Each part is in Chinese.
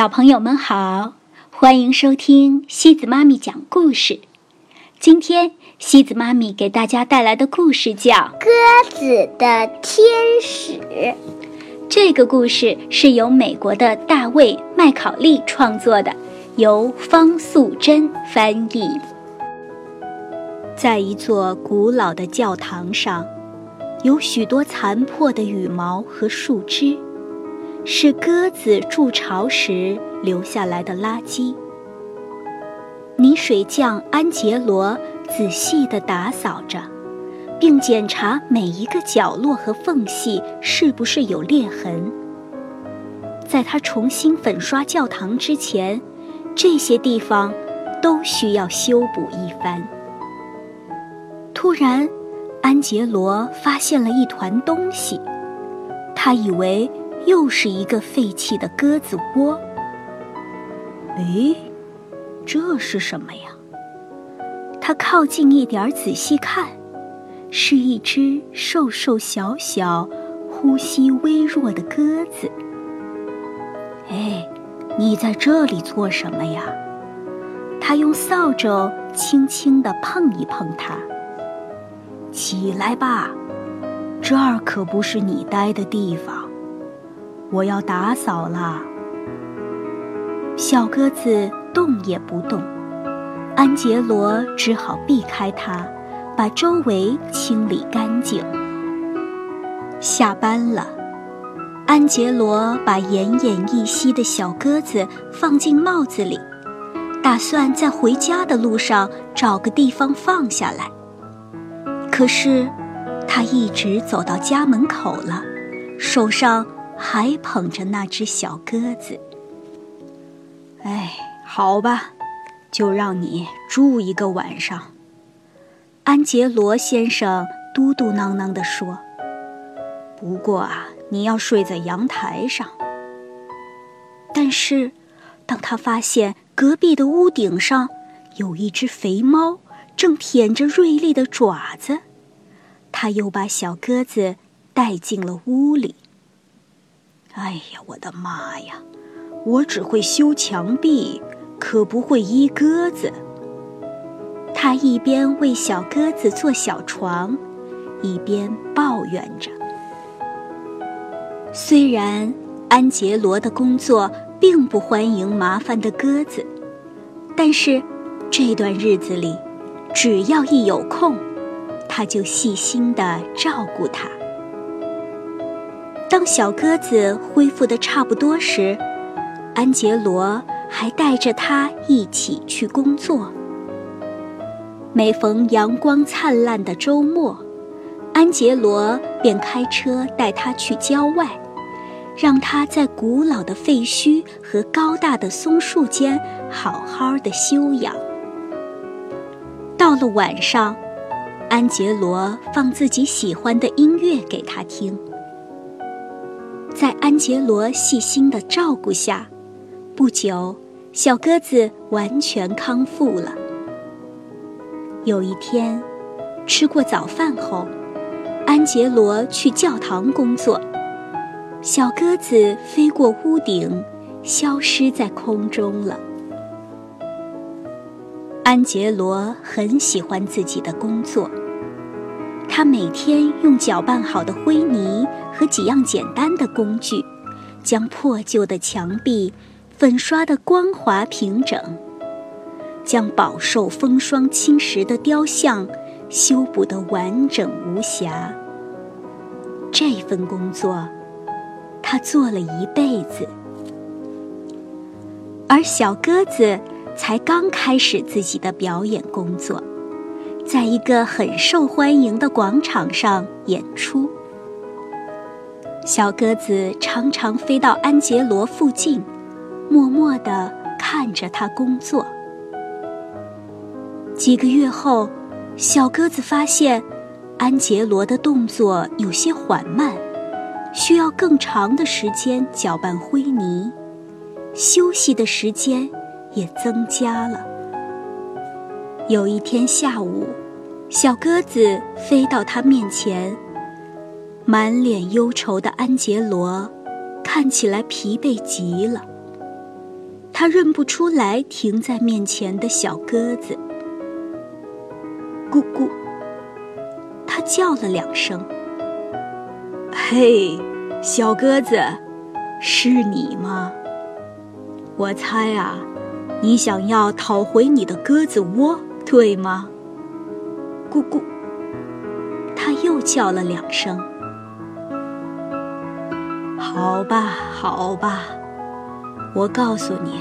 小朋友们好，欢迎收听西子妈咪讲故事。今天西子妈咪给大家带来的故事叫《鸽子的天使》。这个故事是由美国的大卫·麦考利创作的，由方素珍翻译。在一座古老的教堂上，有许多残破的羽毛和树枝。是鸽子筑巢时留下来的垃圾。泥水匠安杰罗仔细地打扫着，并检查每一个角落和缝隙是不是有裂痕。在他重新粉刷教堂之前，这些地方都需要修补一番。突然，安杰罗发现了一团东西，他以为。又是一个废弃的鸽子窝。哎，这是什么呀？他靠近一点仔细看，是一只瘦瘦小小、呼吸微弱的鸽子。哎，你在这里做什么呀？他用扫帚轻轻地碰一碰它。起来吧，这儿可不是你待的地方。我要打扫啦。小鸽子动也不动，安杰罗只好避开它，把周围清理干净。下班了，安杰罗把奄奄一息的小鸽子放进帽子里，打算在回家的路上找个地方放下来。可是，他一直走到家门口了，手上。还捧着那只小鸽子。哎，好吧，就让你住一个晚上。安杰罗先生嘟嘟囔囔地说：“不过啊，你要睡在阳台上。”但是，当他发现隔壁的屋顶上有一只肥猫正舔着锐利的爪子，他又把小鸽子带进了屋里。哎呀，我的妈呀！我只会修墙壁，可不会医鸽子。他一边为小鸽子做小床，一边抱怨着。虽然安杰罗的工作并不欢迎麻烦的鸽子，但是这段日子里，只要一有空，他就细心地照顾它。当小鸽子恢复的差不多时，安杰罗还带着它一起去工作。每逢阳光灿烂的周末，安杰罗便开车带它去郊外，让它在古老的废墟和高大的松树间好好的休养。到了晚上，安杰罗放自己喜欢的音乐给他听。在安杰罗细心的照顾下，不久，小鸽子完全康复了。有一天，吃过早饭后，安杰罗去教堂工作，小鸽子飞过屋顶，消失在空中了。安杰罗很喜欢自己的工作。他每天用搅拌好的灰泥和几样简单的工具，将破旧的墙壁粉刷得光滑平整，将饱受风霜侵蚀的雕像修补得完整无瑕。这份工作，他做了一辈子，而小鸽子才刚开始自己的表演工作。在一个很受欢迎的广场上演出，小鸽子常常飞到安杰罗附近，默默地看着他工作。几个月后，小鸽子发现安杰罗的动作有些缓慢，需要更长的时间搅拌灰泥，休息的时间也增加了。有一天下午。小鸽子飞到他面前，满脸忧愁的安杰罗看起来疲惫极了。他认不出来停在面前的小鸽子。咕咕，他叫了两声。嘿，小鸽子，是你吗？我猜啊，你想要讨回你的鸽子窝，对吗？咕咕，他又叫了两声。好吧，好吧，我告诉你，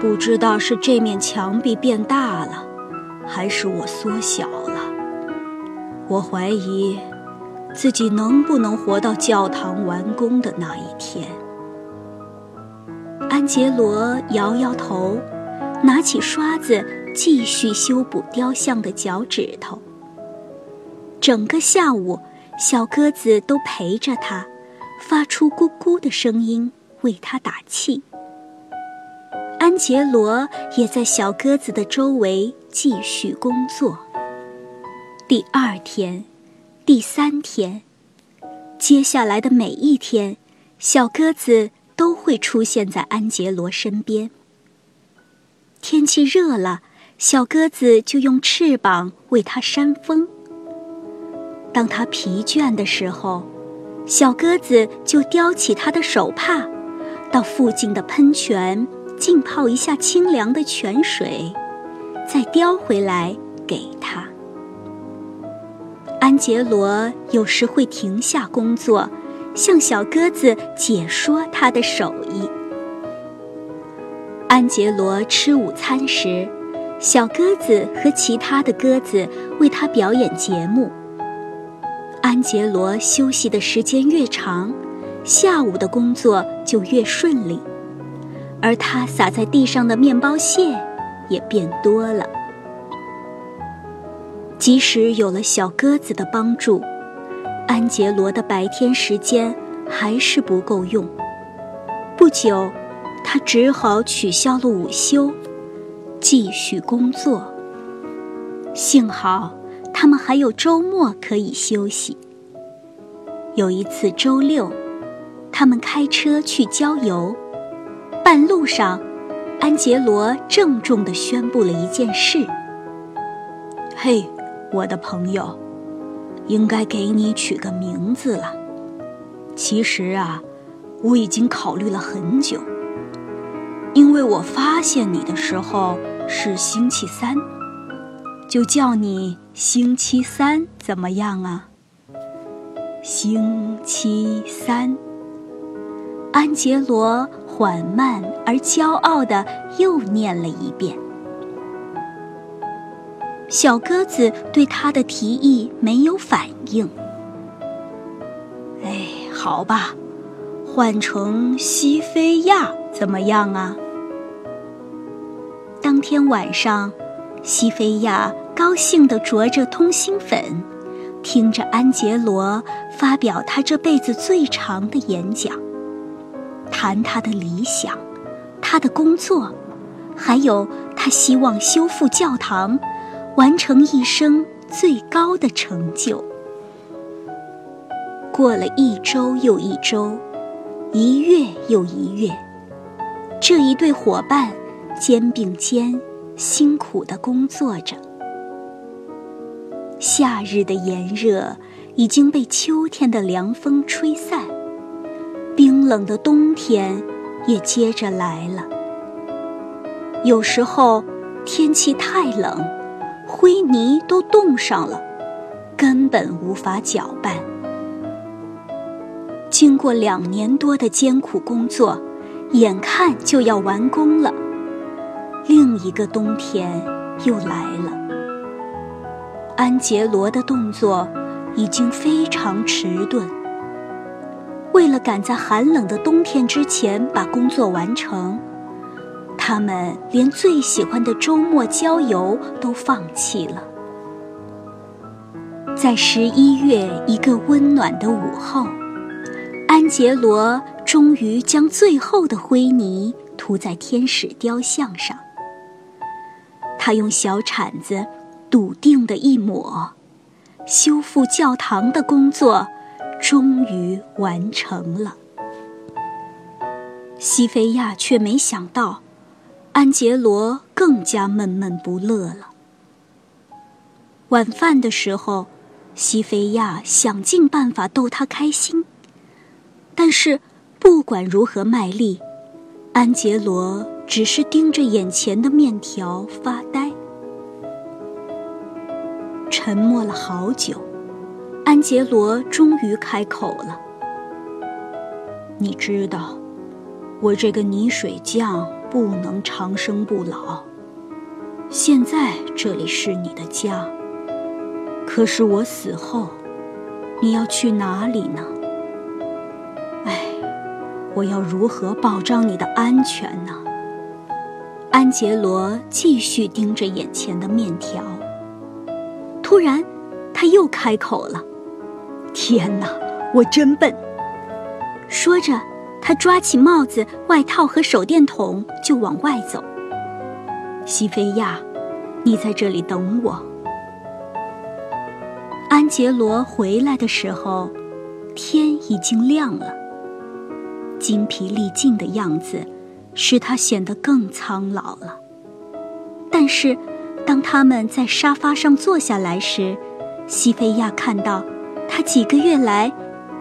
不知道是这面墙壁变大了，还是我缩小了。我怀疑自己能不能活到教堂完工的那一天。安杰罗摇摇头，拿起刷子继续修补雕像的脚趾头。整个下午，小鸽子都陪着他。发出咕咕的声音，为他打气。安杰罗也在小鸽子的周围继续工作。第二天，第三天，接下来的每一天，小鸽子都会出现在安杰罗身边。天气热了，小鸽子就用翅膀为它扇风。当它疲倦的时候，小鸽子就叼起它的手帕，到附近的喷泉浸泡一下清凉的泉水，再叼回来给它。安杰罗有时会停下工作，向小鸽子解说他的手艺。安杰罗吃午餐时，小鸽子和其他的鸽子为他表演节目。安杰罗休息的时间越长，下午的工作就越顺利，而他撒在地上的面包屑也变多了。即使有了小鸽子的帮助，安杰罗的白天时间还是不够用。不久，他只好取消了午休，继续工作。幸好。他们还有周末可以休息。有一次周六，他们开车去郊游，半路上，安杰罗郑重地宣布了一件事：“嘿，我的朋友，应该给你取个名字了。其实啊，我已经考虑了很久，因为我发现你的时候是星期三。”就叫你星期三怎么样啊？星期三，安杰罗缓慢而骄傲的又念了一遍。小鸽子对他的提议没有反应。哎，好吧，换成西非亚怎么样啊？当天晚上。西菲亚高兴地啄着通心粉，听着安杰罗发表他这辈子最长的演讲，谈他的理想，他的工作，还有他希望修复教堂，完成一生最高的成就。过了一周又一周，一月又一月，这一对伙伴肩并肩。辛苦的工作着，夏日的炎热已经被秋天的凉风吹散，冰冷的冬天也接着来了。有时候天气太冷，灰泥都冻上了，根本无法搅拌。经过两年多的艰苦工作，眼看就要完工了。另一个冬天又来了。安杰罗的动作已经非常迟钝。为了赶在寒冷的冬天之前把工作完成，他们连最喜欢的周末郊游都放弃了。在十一月一个温暖的午后，安杰罗终于将最后的灰泥涂在天使雕像上。他用小铲子笃定的一抹，修复教堂的工作终于完成了。西菲亚却没想到，安杰罗更加闷闷不乐了。晚饭的时候，西菲亚想尽办法逗他开心，但是不管如何卖力，安杰罗只是盯着眼前的面条发呆。沉默了好久，安杰罗终于开口了：“你知道，我这个泥水匠不能长生不老。现在这里是你的家。”可是我死后，你要去哪里呢？哎，我要如何保障你的安全呢？安杰罗继续盯着眼前的面条。突然，他又开口了：“天哪，我真笨！”说着，他抓起帽子、外套和手电筒就往外走。西菲亚，你在这里等我。安杰罗回来的时候，天已经亮了。精疲力尽的样子，使他显得更苍老了。但是，当他们在沙发上坐下来时，西菲亚看到他几个月来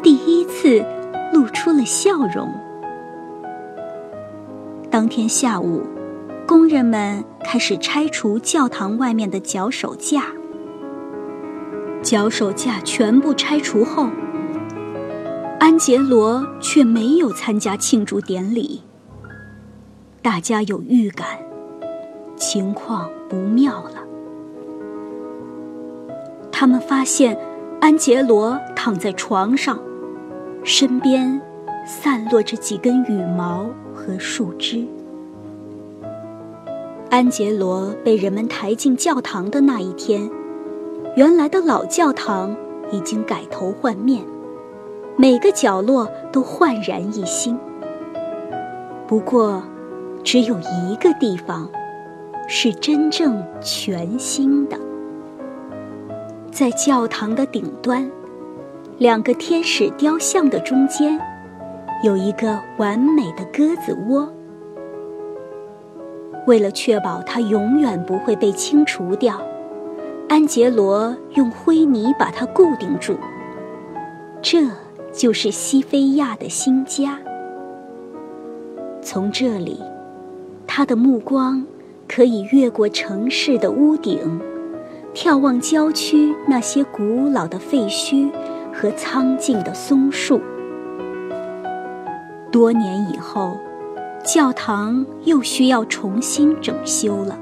第一次露出了笑容。当天下午，工人们开始拆除教堂外面的脚手架。脚手架全部拆除后，安杰罗却没有参加庆祝典礼。大家有预感，情况不妙了。他们发现安杰罗躺在床上，身边散落着几根羽毛和树枝。安杰罗被人们抬进教堂的那一天。原来的老教堂已经改头换面，每个角落都焕然一新。不过，只有一个地方是真正全新的。在教堂的顶端，两个天使雕像的中间，有一个完美的鸽子窝。为了确保它永远不会被清除掉。安杰罗用灰泥把它固定住，这就是西菲亚的新家。从这里，他的目光可以越过城市的屋顶，眺望郊区那些古老的废墟和苍劲的松树。多年以后，教堂又需要重新整修了。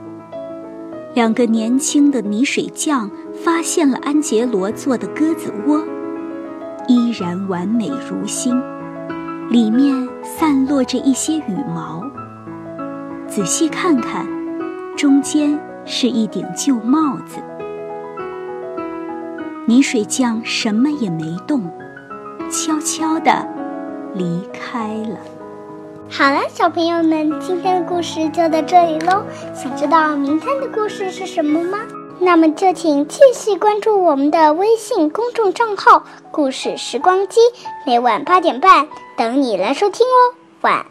两个年轻的泥水匠发现了安杰罗做的鸽子窝，依然完美如新，里面散落着一些羽毛。仔细看看，中间是一顶旧帽子。泥水匠什么也没动，悄悄地离开了。好了，小朋友们，今天的故事就到这里喽。想知道明天的故事是什么吗？那么就请继续关注我们的微信公众账号“故事时光机”，每晚八点半等你来收听哦。晚。